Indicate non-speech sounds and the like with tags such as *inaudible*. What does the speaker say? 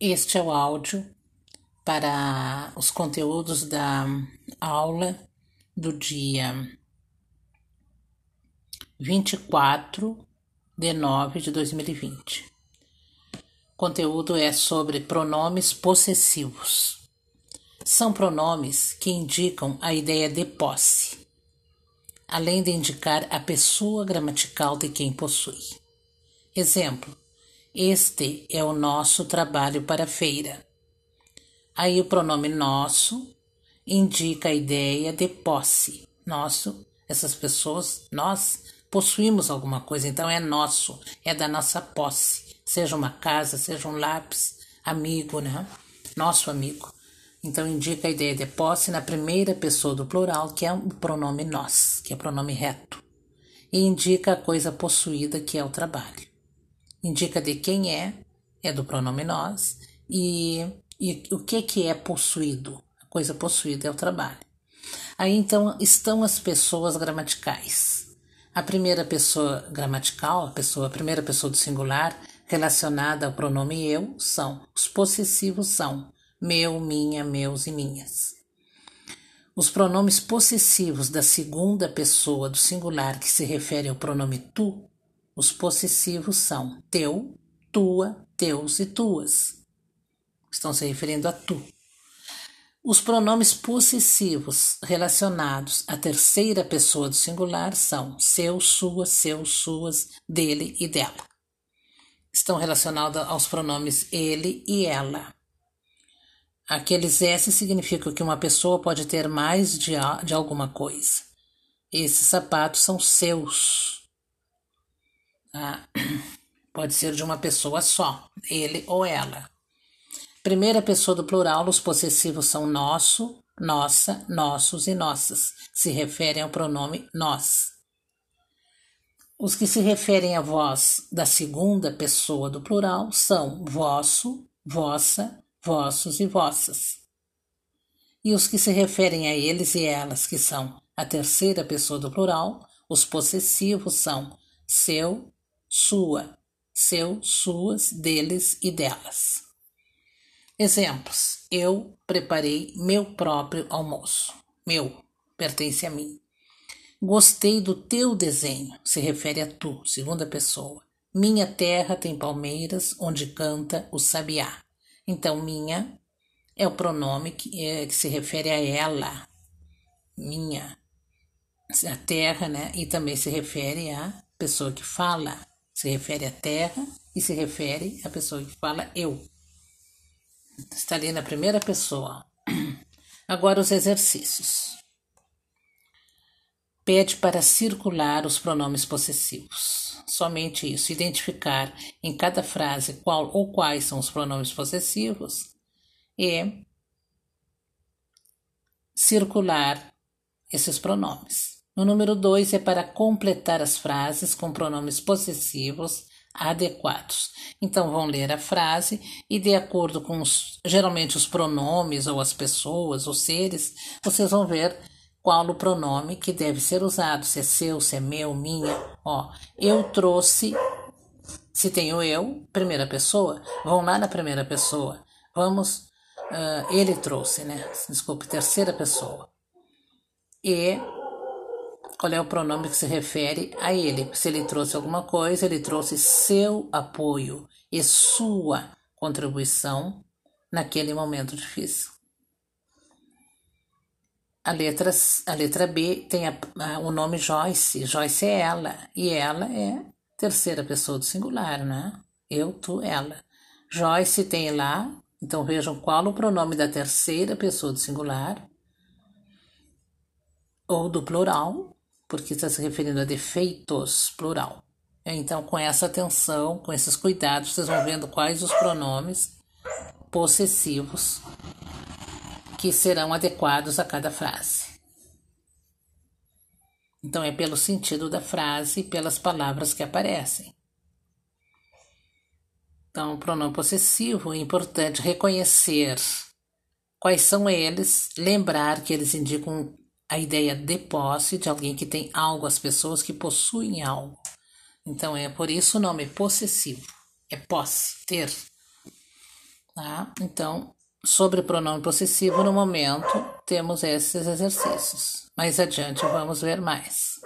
Este é o áudio para os conteúdos da aula do dia 24 de nove de 2020. O conteúdo é sobre pronomes possessivos. São pronomes que indicam a ideia de posse, além de indicar a pessoa gramatical de quem possui. Exemplo: este é o nosso trabalho para a feira. Aí o pronome nosso indica a ideia de posse. Nosso, essas pessoas, nós possuímos alguma coisa, então é nosso, é da nossa posse. Seja uma casa, seja um lápis, amigo, né? Nosso amigo. Então indica a ideia de posse na primeira pessoa do plural, que é o pronome nós, que é o pronome reto. E indica a coisa possuída, que é o trabalho indica de quem é, é do pronome nós, e, e o que, que é possuído. A coisa possuída é o trabalho. Aí então estão as pessoas gramaticais. A primeira pessoa gramatical, a pessoa, a primeira pessoa do singular, relacionada ao pronome eu, são. Os possessivos são meu, minha, meus e minhas. Os pronomes possessivos da segunda pessoa do singular que se refere ao pronome tu os possessivos são teu, tua, teus e tuas. Estão se referindo a tu. Os pronomes possessivos relacionados à terceira pessoa do singular são seu, sua, seus, suas, dele e dela. Estão relacionados aos pronomes ele e ela. Aqueles S significam que uma pessoa pode ter mais de, de alguma coisa. Esses sapatos são seus ah, *coughs* pode ser de uma pessoa só, ele ou ela. Primeira pessoa do plural, os possessivos são nosso, nossa, nossos e nossas. Se referem ao pronome nós. Os que se referem a vós da segunda pessoa do plural são vosso, vossa, vossos e vossas. E os que se referem a eles e elas, que são a terceira pessoa do plural, os possessivos são seu, sua, seu, suas, deles e delas. Exemplos: eu preparei meu próprio almoço. Meu pertence a mim. Gostei do teu desenho, se refere a tu, segunda pessoa. Minha terra tem palmeiras onde canta o sabiá. Então, minha é o pronome que, é, que se refere a ela. Minha. A terra, né? E também se refere à pessoa que fala se refere à terra e se refere à pessoa que fala eu. Está ali na primeira pessoa. *clears throat* Agora os exercícios. Pede para circular os pronomes possessivos. Somente isso. Identificar em cada frase qual ou quais são os pronomes possessivos e circular esses pronomes. No número 2 é para completar as frases com pronomes possessivos adequados. Então vão ler a frase e de acordo com os, geralmente os pronomes ou as pessoas ou seres, vocês vão ver qual o pronome que deve ser usado, se é seu, se é meu, minha. Ó, eu trouxe, se tenho eu, primeira pessoa, vão lá na primeira pessoa. Vamos, uh, ele trouxe, né? Desculpe, terceira pessoa. E qual é o pronome que se refere a ele. Se ele trouxe alguma coisa, ele trouxe seu apoio e sua contribuição naquele momento difícil. A letra, a letra B tem a, a, o nome Joyce. Joyce é ela. E ela é terceira pessoa do singular, né? Eu, tu, ela. Joyce tem lá, então vejam qual o pronome da terceira pessoa do singular ou do plural porque está se referindo a defeitos, plural. Então, com essa atenção, com esses cuidados, vocês vão vendo quais os pronomes possessivos que serão adequados a cada frase. Então, é pelo sentido da frase e pelas palavras que aparecem. Então, o pronome possessivo é importante reconhecer quais são eles, lembrar que eles indicam a ideia de posse de alguém que tem algo, as pessoas que possuem algo. Então é por isso o nome possessivo. É posse, ter. Tá? Então, sobre pronome possessivo, no momento, temos esses exercícios. Mais adiante vamos ver mais.